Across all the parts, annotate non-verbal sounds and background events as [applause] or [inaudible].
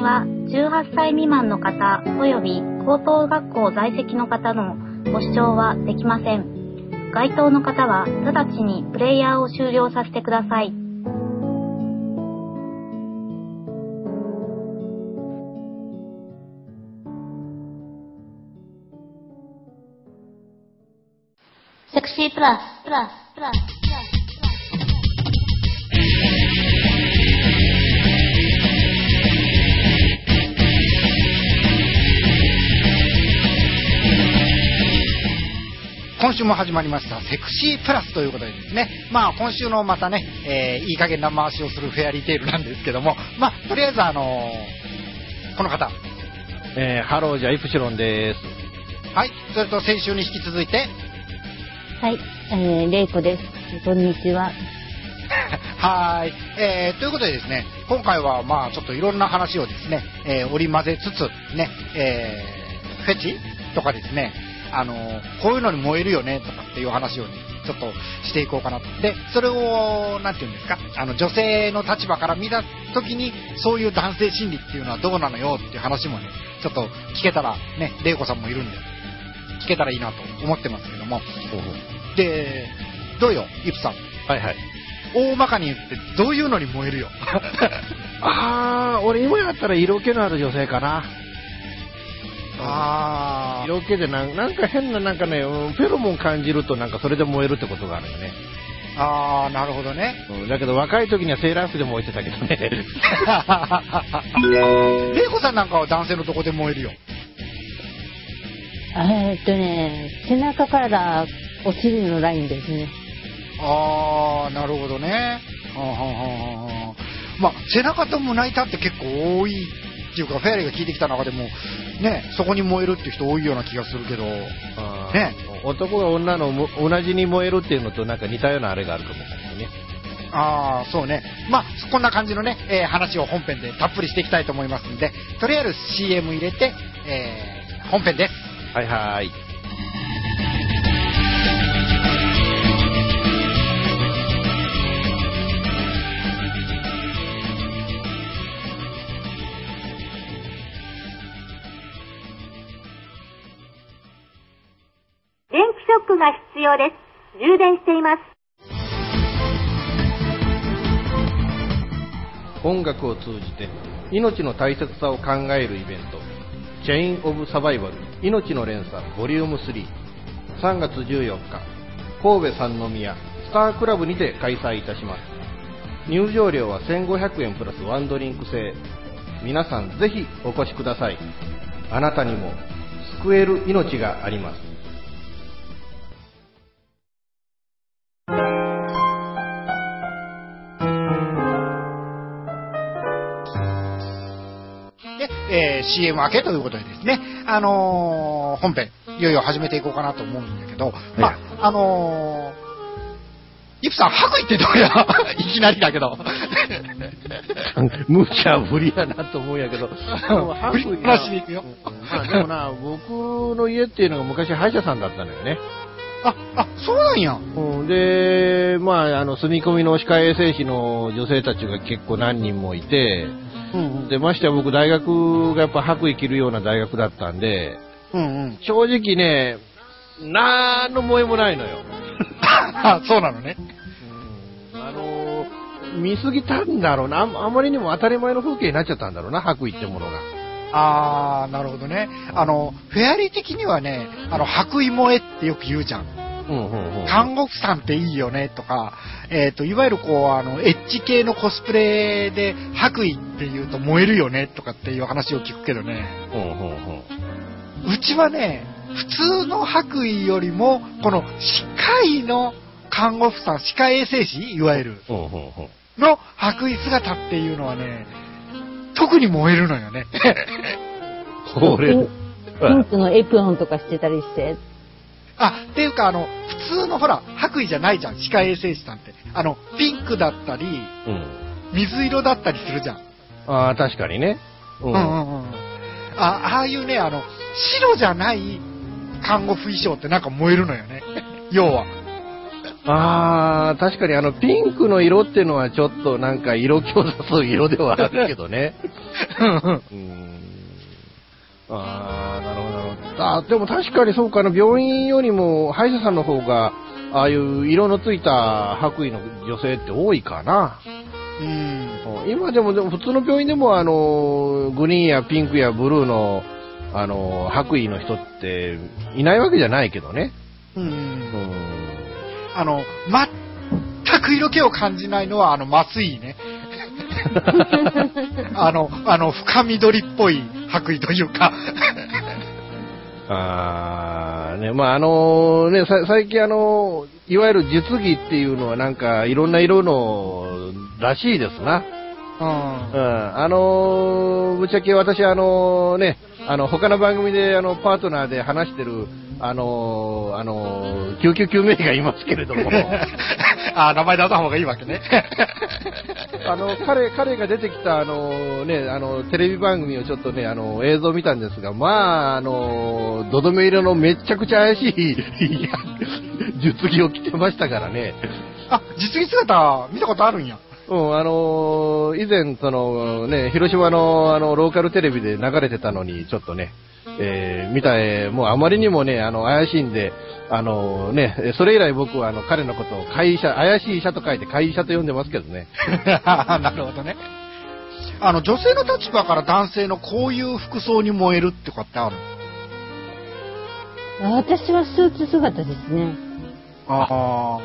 組は18歳未満の方及び高等学校在籍の方のご視聴はできません。該当の方は直ちにプレイヤーを終了させてください。セクシープラス、プラス、プラス、今週も始まりました、セクシープラスということでですね、まあ今週のまたね、えー、いい加減な回しをするフェアリーテールなんですけども、まあとりあえずあのー、この方。えー、ハローじゃイプシロンです。はい、それと先週に引き続いて、はい、えー、レイコです。こんにちは。[laughs] はーい、えー、ということでですね、今回はまあちょっといろんな話をですね、えー、織り交ぜつつ、ね、えー、フェチとかですね、あのーこういうのに燃えるよねとかっていう話をね、ちょっとしていこうかなと。で、それを、なんていうんですか、あの、女性の立場から見たときに、そういう男性心理っていうのはどうなのよっていう話もね、ちょっと聞けたら、ね、玲子さんもいるんで、聞けたらいいなと思ってますけども。で、どうよ、イプさん。はいはい。大まかに言って、どういうのに燃えるよ。[laughs] あー、俺今やったら色気のある女性かな。あー。色気でなんなんか変ななんかね、うんフェロモン感じるとなんかそれで燃えるってことがあるよね。あー、なるほどね。うんだけど若い時にはセーラー服で燃えてたけどね。[laughs] 玲子さんなんかは男性のとこで燃えるよ。えーっとね、背中からお尻のラインですね。あー、なるほどね。はあはあはあはあまあ、背中と胸板って結構多いっていうか、フェアリーが聞いてきた中でも、ね、そこに燃えるっていう人多いような気がするけど、ね男が女のも同じに燃えるっていうのとなんか似たようなあれがあるかもしれないね。あー、そうね。まあ、こんな感じのね、えー話を本編でたっぷりしていきたいと思いますんで、とりあえず CM 入れて、えー本編です。はいはーい。ショックが必要です。充電しています。音楽を通じて命の大切さを考えるイベント「チェイン・オブ・サバイバル命の連鎖ボリューム33月14日神戸三宮スタークラブにて開催いたします入場料は1500円プラスワンドリンク制皆さんぜひお越しくださいあなたにも救える命がありますえー CM 明けということでですね、あのー本編、いよいよ始めていこうかなと思うんだけど、まあ、あのーイプさん、白衣ってどうや [laughs] いきなりだけど。[laughs] 無茶ぶりやなと思うんやけど振りっぱなしに行くよ。まあでもな僕の家っていうのが昔歯医者さんだったのよねあ、あ、そうなんや。うんで、まあ、あの、住み込みの歯科衛生士の女性たちが結構何人もいて、うんで、ましてや僕大学がやっぱ白衣着るような大学だったんで、うん。うんうん。正直ね、なんの萌えもないのよ。あ、[laughs] そうなのね。うんあの、見すぎたんだろうな。あんあまりにも当たり前の風景になっちゃったんだろうな、白衣ってものが。あー、なるほどね。あの、フェアリー的にはね、あの、白衣萌えってよく言うじゃん。うんうんうん。看護婦さんっていいよねとか、えっ、と、いわゆるこう、あの、エッジ系のコスプレで白衣って言うと燃えるよねとかっていう話を聞くけどね、うんうんうんうちはね、普通の白衣よりも、この歯科医の看護婦さん、歯科衛生士いわゆる、うんうんうんの白衣姿っていうのはね、特に燃えるのよね。これ、ピンピンクのエプロンとかしてたりして。あ、っていうか、あの、普通のほら、白衣じゃないじゃん、歯科衛生士さんって。あの、ピンクだったり、うん。水色だったりするじゃん。ああ、確かにね。ううんうんうん。あ、ああいうね、あの、白じゃない看護婦衣装ってなんか燃えるのよね。[laughs] 要は。あー、確かにあの、ピンクの色っていうのはちょっとなんか色気を出す色ではあるけどね。[laughs] うーん。あー、なるほど、なるほど。あーでも確かにそうかな、病院よりも歯医者さんの方が、ああいう色のついた白衣の女性って多いかな。うん。今でも、でも普通の病院でも、あの、グリーンやピンクやブルーの、あの、白衣の人っていないわけじゃないけどね。うん。うん。あの、全く色気を感じないのは、あの、麻酔ね。[laughs] あの、あの、深緑っぽい白衣というか。あーね、まああのね、さ最近あの、いわゆる実技っていうのはなんかいろんな色のらしいですな。うんうん。あのぶっちゃけ私あのね、あの、他の番組であの、パートナーで話してる、あのあの救急救命医がいますけれども、[laughs] あ、名前出さ方がいいわけね。[laughs] あの、彼、彼が出てきた、あの、ね、あの、テレビ番組をちょっとね、あの、映像を見たんですが、まあ、あの、どどめ色のめちゃくちゃ怪しい [laughs] 術着を着てましたからね。あ、実技姿見たことあるんや。うん、あの以前、その、ね、広島の、あの、ローカルテレビで流れてたのに、ちょっとね、えー見た、えーもうあまりにもね、あの、怪しいんで、あのね、えそれ以来僕は、あの、彼のことを会社、怪しい医者と書いて会医者と呼んでますけどね。[laughs] なるほどね。あの、女性の立場から男性のこういう服装に燃えるってことってある私はスーツ姿ですね。ああ、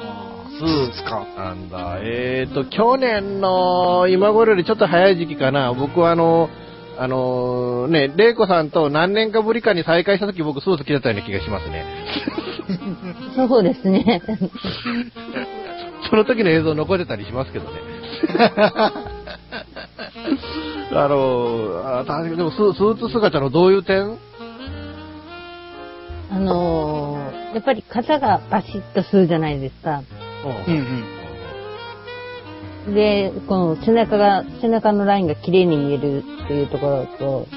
スーツか。なんだ、えーと、去年の今頃よりちょっと早い時期かな、僕はあの、あのね、玲子さんと何年かぶりかに再会した時僕スーツ着てたような気がしますね。そうですね。[laughs] その時の映像残ってたりしますけどね。[laughs] あの、あ確かにでもススーツ姿のどういう点？あのーやっぱり肩がバシッとするじゃないですか。うんうん。で、この背中が、背中のラインが綺麗に見えるっていうところと、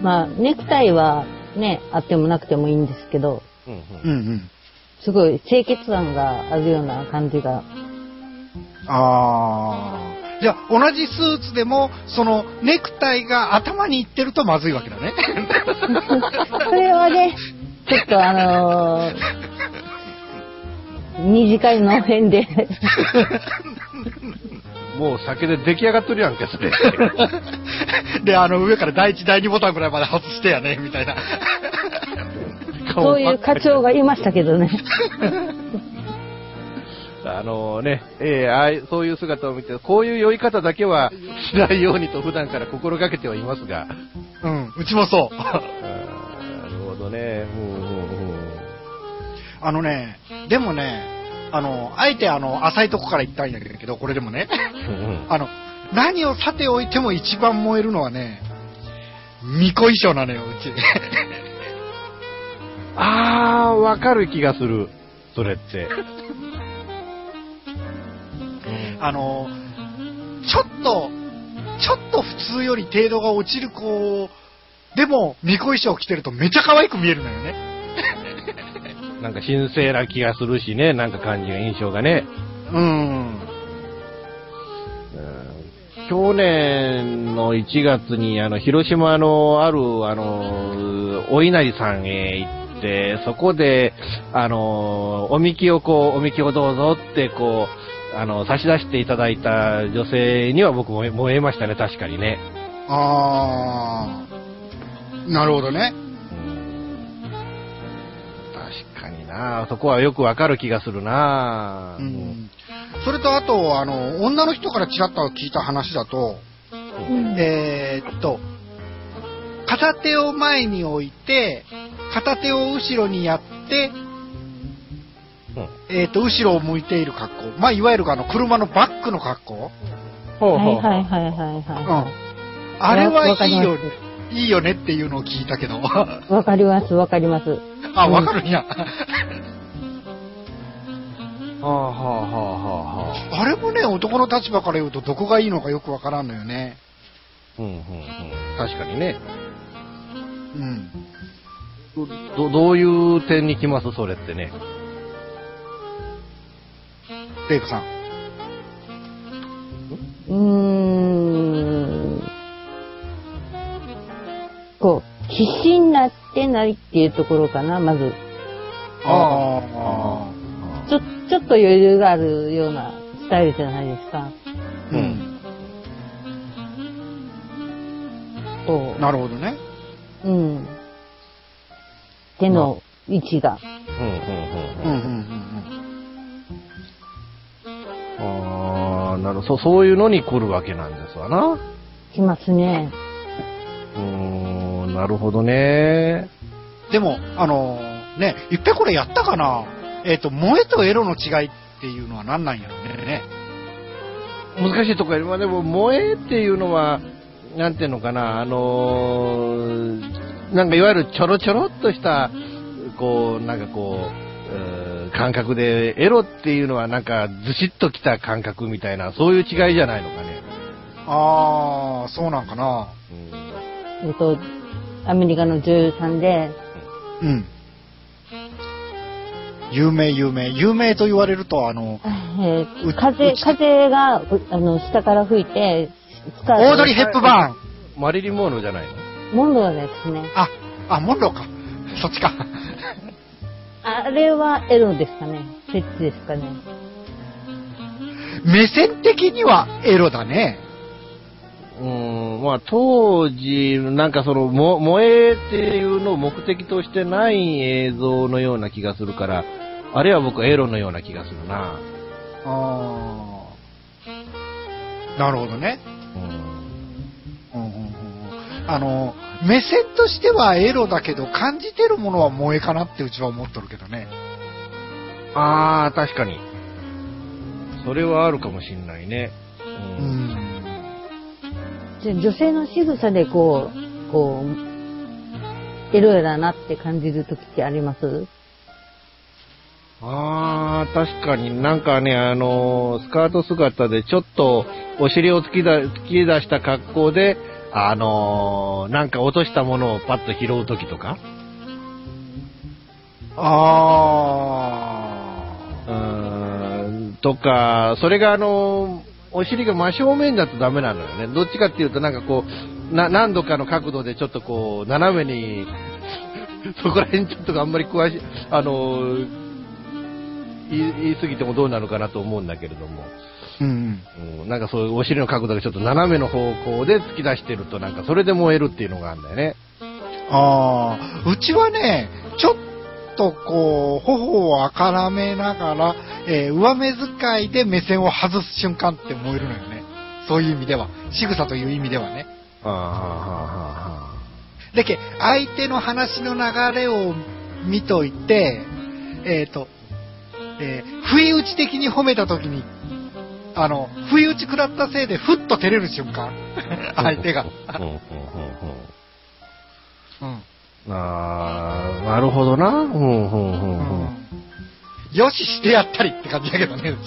まあ、ネクタイはね、あってもなくてもいいんですけど、うんうんうんうん。すごい清潔感があるような感じが。ああ。じゃあ、同じスーツでも、その、ネクタイが頭にいってるとまずいわけだね。[laughs] それはね、ちょっとあのー [laughs] 二次会の辺で、[laughs] もう酒で出来上がってるやんけ、それ。[laughs] で、あの、上から第一、第二ボタンぐらいまで外してやね、みたいな。[laughs] そういう課長がいましたけどね。[laughs] あのね、えーあそういう姿を見て、こういう酔い方だけはしないようにと普段から心がけてはいますが。うん、うちもそう。なるほどね。うんうんうんあのね、でもね、あの、あえてあの、浅いとこから行ったんやけど、これでもね、あの、何をさておいても一番燃えるのはね、巫女衣装なのよ、うち。[laughs] あー、わかる気がする。それって。あの、ちょっと、ちょっと普通より程度が落ちる子でも、巫女衣装着てるとめちゃ可愛く見えるのよね。なんか神聖な気がするしね、なんか感じが、印象がね。うん。うん去年の1月に、あの、広島のある、あの、お稲荷さんへ行って、そこで、あの、おみきをこう、おみきをどうぞって、こう、あの、差し出していただいた女性には僕も燃えましたね、確かにね。あー。なるほどね。な。そこはよくわかる気がするな。うん。それとあと、あの、女の人からちらっと聞いた話だと、えーっと、片手を前に置いて、片手を後ろにやって、うん。えーっと、後ろを向いている格好。まあ、いわゆるあの、車のバックの格好。ほうほう。ほうはいはいはいはい。うん。は。あれはいいよね、いいよねっていうのを聞いたけど。[laughs] い。わかりますわかります。[laughs] あ、わかるんや。[laughs] はあはあはあはあはあ。あれもね、男の立場から言うとどこがいいのかよくわからんのよね。うんうんうん。確かにね。うん。ど、どういう点に来ます？それってね。レイクさん。うーん。こう、必死になってないっていうところかな、まず。あちょ、ちょっと余裕があるようなスタイルじゃないですか。ーうん。こなるほどね。う。うん。手の位置が。うん、うん、うん、うん、うんうん。ああ、なるほど。そそういうのに来るわけなんですわな。きますね。うーん、なるほどね。うん。でも、あのーね、いっぺんこれやったかな？えっ、と、萌えとエロの違いっていうのは何なんやろうね。難しいところまあでも、萌えっていうのは、なんていうのかな、あのーなんかいわゆるちょろちょろっとした、こう、なんかこう、うー感覚で、エロっていうのはなんかずしっときた感覚みたいな、そういう違いじゃないのかね。あー、そうなんかな。うんえっと、アメリカの女優さんで、うん。有名、有名。有名と言われると、あの、えうー風風が、うあの、下から吹いて、オードリー・ヘップバーン。マリリン・モーノじゃないの？モンローですね。あ、あ、モンローか。そっちか。あれはエロですかね。フェチですかね。目線的にはエロだね。うーん、まあ当時、なんかその、も萌えっていうのを目的としてない映像のような気がするから、あれは僕はエロのような気がするな。あー。なるほどね。うんうんうんうんうんあの、目線としてはエロだけど、感じてるものは萌えかなってうちは思っとるけどね。ああ、確かに。それはあるかもしんないね。ううんん。じゃあ女性の仕草でこう、こう、エロやだなって感じるときってあります？ああ、確かに。なんかね、あのースカート姿でちょっとお尻を突きだ突き出した格好で、あのーなんか落としたものをパッと拾うときとか、あうーん、とか、それがあのーお尻が真正面だとダメなのよね。どっちかっていうとなんかこう、な、何度かの角度でちょっとこう、斜めに、[laughs] そこら辺ちょっとあんまり詳しい、あのー言い言い過ぎてもどうなのかなと思うんだけれども。ー。うん。うん、なんかそういうお尻の角度がちょっと斜めの方向で突き出してるとなんかそれで燃えるっていうのがあるんだよね。ああ、うちはね、ちょっとこう、頬をあからめながら、えー上目遣いで目線を外す瞬間って燃えるのよね。そういう意味では。仕草という意味ではね。ああ、はあ、はあ、はだけ相手の話の流れを見といて、えっ、と、えー不意打ち的に褒めた時に、あの、不意打ち食らったせいでふっと照れる瞬間。[laughs] 相手が。うん。ああ、なるほどな。うん、うん、うん、うん。よししてやったりって感じだけどね、[laughs]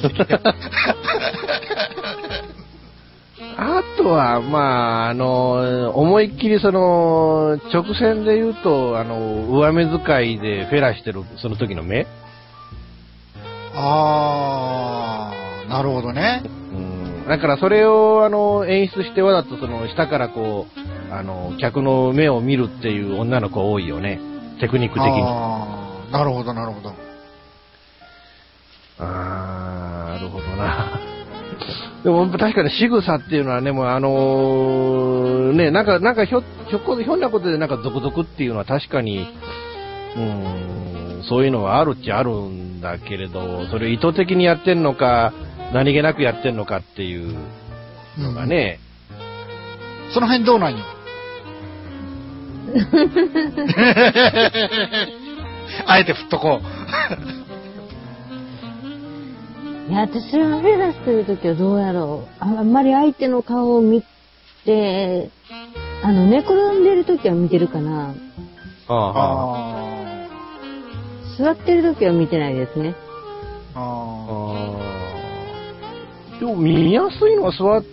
あとは、まあ、あの、思いっきりその、直線で言うと、あの、上目遣いでフェラしてる、その時の目あー、なるほどね。うん。だからそれを、あの、演出してわざとその、下からこう、あの、客の目を見るっていう女の子多いよね。テクニック的に。あー、なるほど、なるほど。あー、なるほどな。[laughs] でも確かに仕草っていうのはね、もうあのーね、なんか、なんかひょ、ひょっこ、ひょんなことでなんか続々っていうのは確かに、うーん、そういうのはあるっちゃあるんだけれど、それを意図的にやってんのか、何気なくやってんのかっていうのがね、その辺どうなんよ？[laughs] あえて振っとこう。いや、私はフェラしてるときはどうやろう。ああんまり相手の顔を見て、あの、寝転んでるときは見てるかな。ああ座ってるときは見てないですね。ーああでも見やすいのは座っ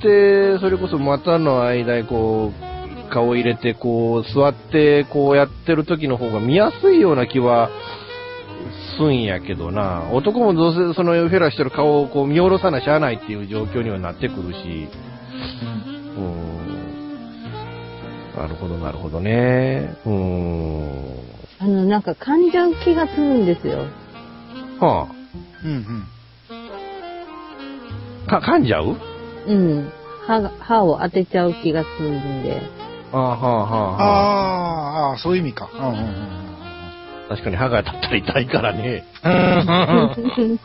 て、それこそ股の間にこう、顔入れて、こう、座って、こうやってる時の方が見やすいような気は、すんやけどな。男もどうせそのフェラしてる顔をこう見下ろさなしゃあないっていう状況にはなってくるし。うーん。なるほど、なるほどね。うーん。あの、なんか噛んじゃう気がするんですよ。はうんうん。あ。か、噛んじゃう？うん。歯が、歯を当てちゃう気がするんで。ああ、はあ、はあ、はあ。そういう意味か。うんうんうん確かに歯が当たったら痛いからね。うん。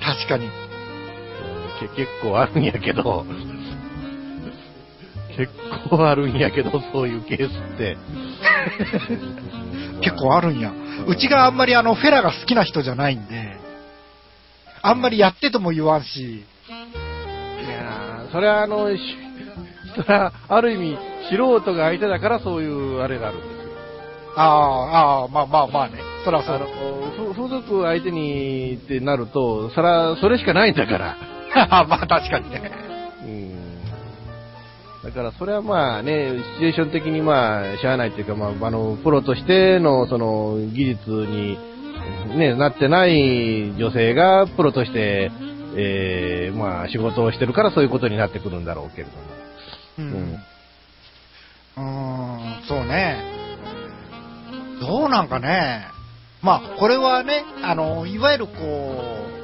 確かに。け結構あるんやけど、結構あるんやけど、そういうケースって。結構あるんや。うちがあんまりあの、フェラが好きな人じゃないんで、あんまりやってとも言わんし、いやーそれはあの、しそれはある意味、素人が相手だからそういうあれがあるんですよ。ああ、ああ、まあまあまあね。そらそあうの、ふ風俗相手にってなると、そら、それしかないんだから。[laughs] まあ確かにね。うん。だからそれはまあね、シチュエーション的にまあ、しゃあないっていうか、まあ、あの、プロとしてのその技術に、ね、なってない女性がプロとして、えー、まあ仕事をしてるからそういうことになってくるんだろうけれども。うん。ん、そうね。どうなんかね。まあ、これはね、あの、いわゆるこ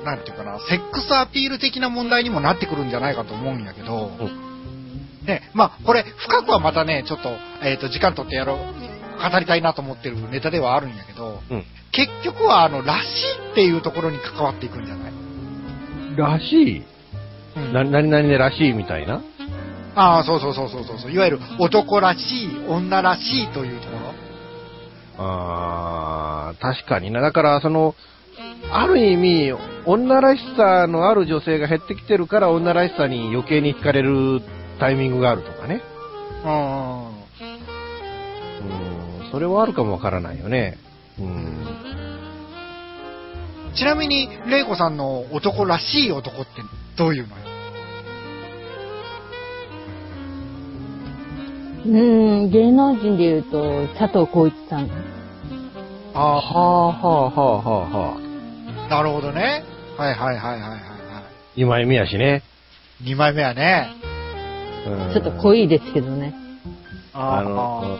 う、なんていうかな、セックスアピール的な問題にもなってくるんじゃないかと思うんやけど、ね、まあ、これ、深くはまたね、ちょっと、えっ、と、時間取ってやろう、語りたいなと思ってるネタではあるんやけど、うん。結局は、あの、らしいっていうところに関わっていくんじゃない？らしい？うんな、何々でらしいみたいな？ああ、そうそうそうそうそう。いわゆる男らしい、女らしいというところ。あー確かにな。だから、その、ある意味、女らしさのある女性が減ってきてるから、女らしさに余計に惹かれるタイミングがあるとかね。うん。うん、それはあるかもわからないよね。うん。ちなみに、玲子さんの男らしい男ってどういうのよ？うーん、芸能人で言うと、佐藤浩市さん。あはあはあはあはあはあ。あ、なるほどね。はいはいはいはいはいはい。今井美やしね。2枚目はね。うんちょっと濃いですけどね。あの、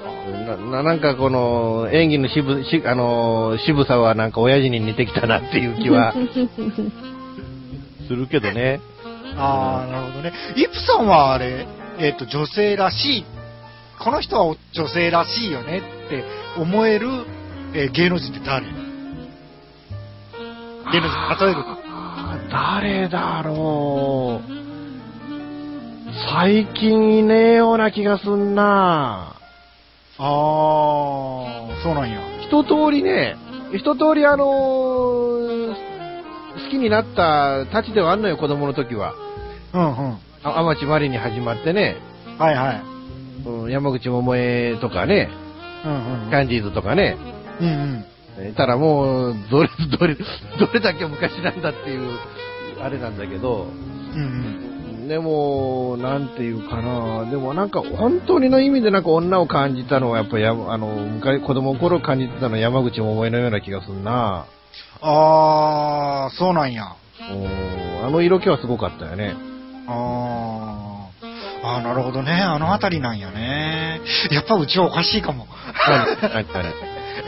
ななんかこの演技の渋しあの渋さはなんか親父に似てきたなっていう気は [laughs] するけどね。ああ、なるほどね。イプさんはあれ、えっ、と、女性らしい、この人は女性らしいよねって思える、えー芸能人って誰？芸能人、例える。誰だろう。最近いねえような気がすんな。ああ、そうなんや。一通りね、一通りあのー好きになったたちではあんのよ、子供の時は。うんうん。あ天地まりに始まってね、はいはい。うん山口百恵とかね、うんうん。キャンディーズとかね、うんうん。えたらもう、どれ、どれ、どれだけ昔なんだっていう、あれなんだけど、うんでも、なんていうかな、でもなんか本当にの意味でなんか女を感じたのはやっぱや、あの、昔、子供の頃感じてたのは山口百恵のような気がするな。うん。ああ、そうなんや。うんあの色気はすごかったよね。ああ。ああ、なるほどね。あのあたりなんやね。やっぱうちはおかしいかも。何何何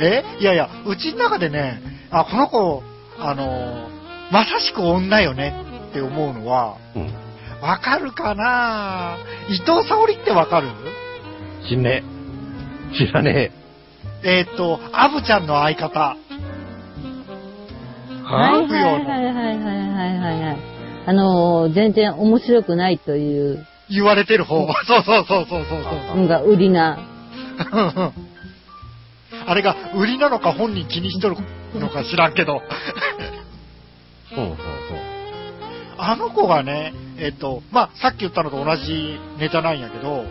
え？いやいや、うちの中でね、あ、この子、あの、まさしく女よねって思うのは、うん。わかるかな？伊藤沙織ってわかる？知んねえ。知らねえーっと、アブちゃんの相方。え。はいははいはいはいはいはいはいはい。あのー、全然面白くないという言われてる方。そうそうそうそうそうそう。のが売りな。[laughs] あれが売りなのか本人気にしとるのか知らんけど。うんうんうんあの子がね、えっと、まあ、さっき言ったのと同じネタなんやけど、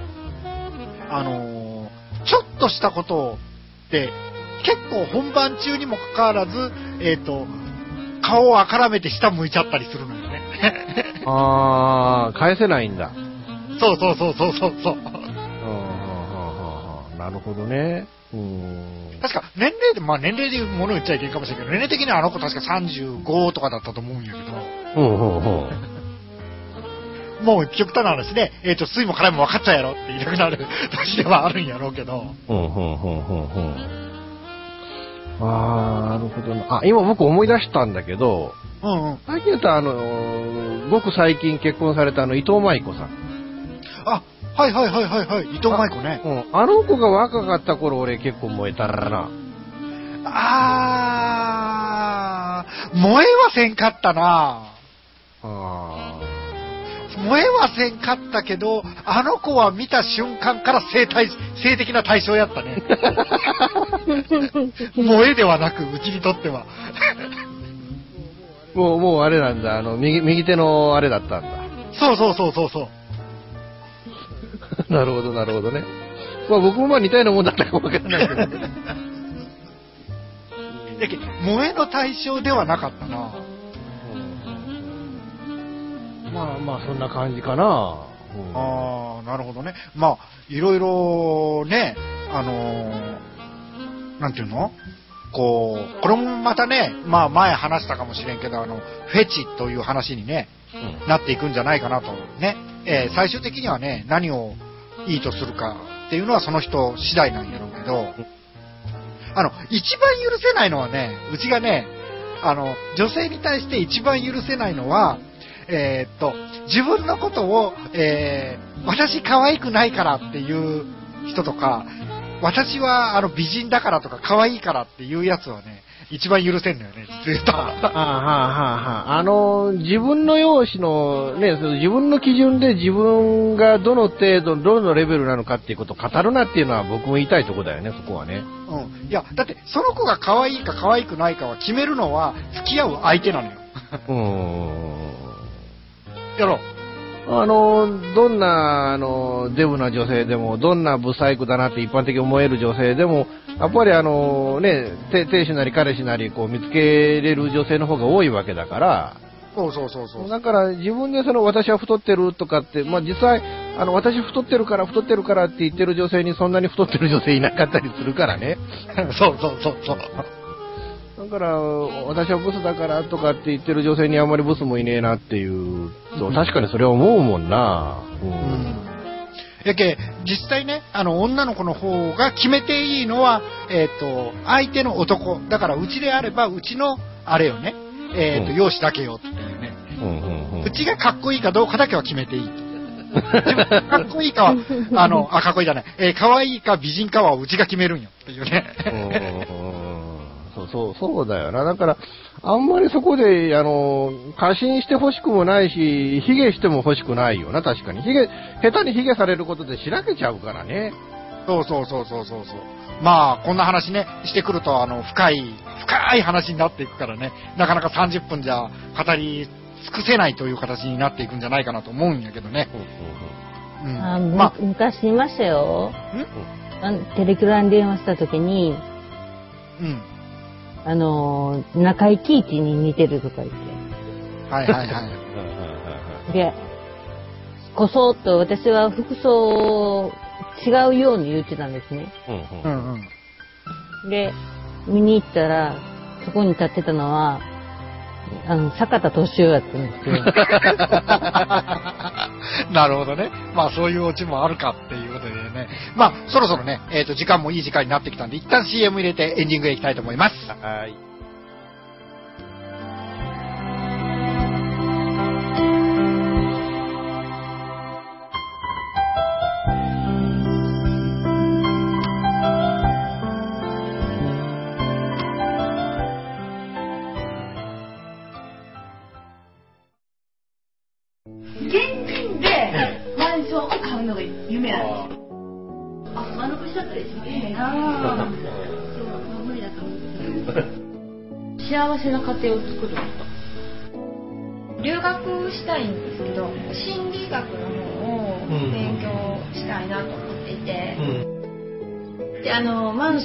あのーちょっとしたことって、結構本番中にもかかわらず、えっと、顔をあからめて下向いちゃったりするのよね。[laughs] あー、返せないんだ。そうそうそうそうそうなるほどね。うん。確か、年齢で、まあ年齢で物言っちゃいけんかもしれんけど、年齢的にはあの子確か35とかだったと思うんやけど、ほうほうほう。もう極端な話ね、えっ、と、酸いも辛いも分かっちゃうやろって言いたくなる年ではあるんやろうけど、ほうほうほうほうほう。あー、なるほどな。あ、今僕思い出したんだけど、うんうん。最近言うとあの、ごく最近結婚されたあの、伊藤舞子さん。あ、はいはいはいはいはい、伊藤舞子ね。うん。あの子が若かった頃俺結構燃えたらな。あー、燃えはせんかったなあ燃えはせんかったけど、あの子は見た瞬間から性対性的な対象やったね。[laughs] 燃えではなく、うちにとっては。ー。もう、もうあれなんだ。あの、右、右手のあれだったんだ。そうそうそうそうそう。[laughs] なるほど、なるほどね。まあ僕もまあ似たようなもんだったかもわからないけど。だけど萌えの対象ではなかったな。まあまあそんな感じかな。うんああ、なるほどね。まあ、いろいろね、あのーなんていうの？こう、これもまたね、まあ前話したかもしれんけど、あの、フェチという話にね、うんなっていくんじゃないかなと。ね。えー最終的にはね、何をいいとするかっていうのはその人次第なんやろうけど、あの、一番許せないのはね、うちがね、あの、女性に対して一番許せないのは、えーっと、自分のことを、えー私可愛くないからっていう人とか、私はあの美人だからとか可愛いからっていうやつはね、一番許せんのよね、実言うと。あはあはあはあ。あの、自分の容姿の、ね、その自分の基準で自分がどの程度、どのレベルなのかっていうことを語るなっていうのは僕も言いたいとこだよね、そこはね。うん。いや、だって、その子が可愛いか可愛くないかは決めるのは、付き合う相手なのよ。うーん。やろう。あの、どんな、あの、デブな女性でも、どんなブサイクだなって一般的に思える女性でも、やっぱりあの、ね、て亭主なり彼氏なり、こう見つけれる女性の方が多いわけだから、そうそうそうそう。だから自分でその私は太ってるとかって、まあ実際、あの私太ってるから太ってるからって言ってる女性にそんなに太ってる女性いなかったりするからね。[laughs] そうそうそうそう。だから、私はブスだからとかって言ってる女性にあんまりブスもいねえなっていう、そう確かにそれは思うもんな。う。うんん。やけ、実際ね、あの、女の子の方が決めていいのは、えっ、と、相手の男。だから、うちであれば、うちの、あれよね。えっ、と、うん容姿だけよっていうね。うんうんうんうちがかっこいいかどうかだけは決めていい。自分がかっこいいかは、[laughs] あの、あ、かっこいいじゃない。えー、可愛いか美人かはうちが決めるんよっていうね。うんそうそう、そうだよな。だから、あんまりそこで、あの、過信して欲しくもないし、ヒゲしても欲しくないよな、確かに。ヒゲ、下手にヒゲされることでしらけちゃうからね。そうそうそうそうそうそう。まあ、こんな話ね、してくると、あの、深い、深い話になっていくからね、なかなか30分じゃ語り尽くせないという形になっていくんじゃないかなと思うんやけどね。うん。ま昔いましたよ。あ、んテレクラに電話した時に、うん。あのー、中井貴一に似てるとか言っはいはいはい。て。で、こそっと私は服装違うように言ってたんですね。うんうん。で、見に行ったら、そこに立ってたのは、あの、坂田敏夫やったんですよ。[laughs] なるほどね。まあそういうオチもあるかっていうことでね。まあそろそろね、えっ、と時間もいい時間になってきたんで、一旦 CM 入れてエンディングへ行きたいと思います。はい。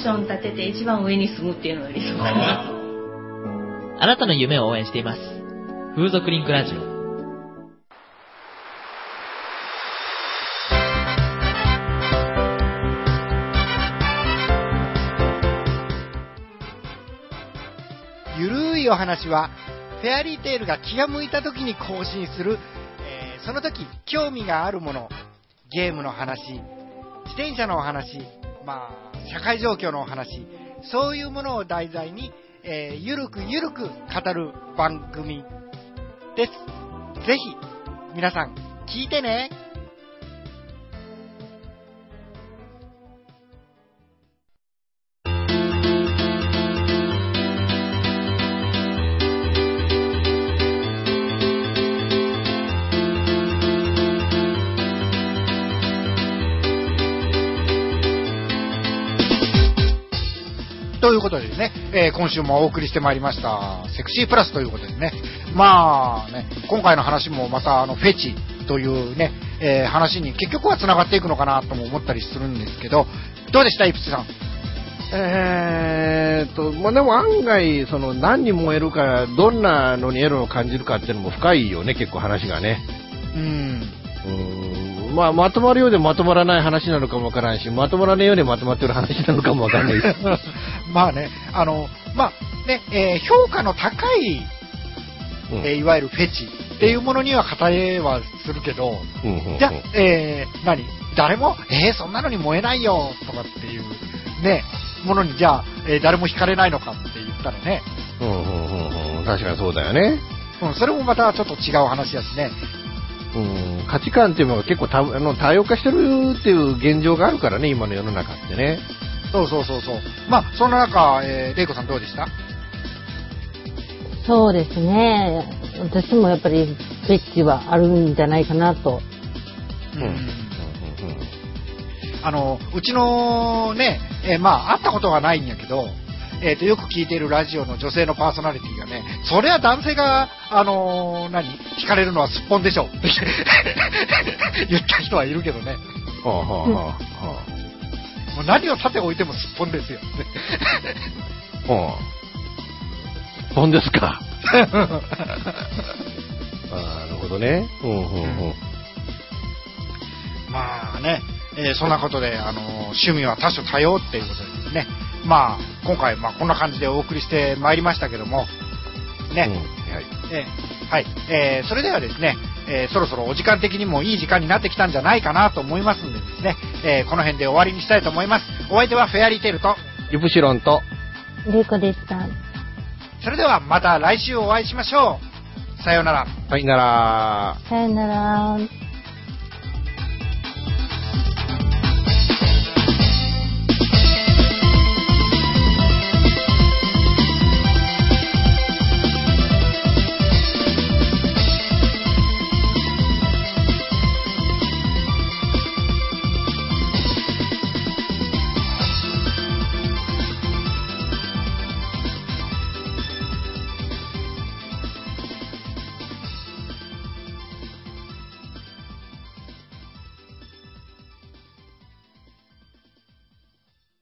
ション立てて一番上に住むっていうのが理想かな。[laughs] あなたの夢を応援しています。風俗リンクラジオ。ゆるいお話は、フェアリーテールが気が向いた時に更新する、えー、その時興味があるもの、ゲームの話、自転車のお話、まあ社会状況のお話、そういうものを題材に、えーゆるくゆるく語る番組です。ぜひ、皆さん、聞いてね。ということでね、えー今週もお送りしてまいりました、セクシープラスということでね、まあね、今回の話もまたあのフェチというね、えー話に結局は繋がっていくのかなとも思ったりするんですけど、どうでした、イプチさん？えーっと、まあ、でも案外、その何に燃えるか、どんなのにエロを感じるかっていうのも深いよね、結構話がね。うん。うーんまあ、まとまるようでまとまらない話なのかもわからんし、まとまらないようでまとまってる話なのかもわからないし。[laughs] まあね、あの、まあね、えー評価の高い、うん。えーいわゆるフェチっていうものには語れはするけど、うん。うん。うん。じゃあ、えー何？誰も、えーそんなのに燃えないよとかっていう、ね、ものに、じゃあ、えー誰も惹かれないのかって言ったらね、うん。うん。うん。うん。確かにそうだよね。うん、それもまたちょっと違う話だしね。うん、価値観っていうのが結構多あの多様化してるっていう現状があるからね、今の世の中ってね。そうそうそうそう。まあ、そんな中、えー、レイコさんどうでした？そうですね。私もやっぱりフェチはあるんじゃないかなと。うんうんあの、うちのね、えーまあ、会ったことがないんやけど、えっ、と、よく聞いているラジオの女性のパーソナリティがね、それは男性が、あのー何聞かれるのはすっぽんでしょって [laughs] 言った人はいるけどね。はあはあはあはもう何をさておいてもすっぽんですよ。[laughs] あ。はあ。本ですか。[laughs] あーなるほどね。うんうんうん。まあね、えーそんなことで、あのー趣味は多種多様っていうことでですね、まあ、今回、まあ、こんな感じでお送りしてまいりましたけども、ね、うんはい。えーはい、えーそれではですね、えーそろそろお時間的にもいい時間になってきたんじゃないかなと思いますんでですね、えーこの辺で終わりにしたいと思います。お相手はフェアリーテールと、イプシロンと、レイコでした。それではまた来週お会いしましょう。さようなら。はいなら。さよなら。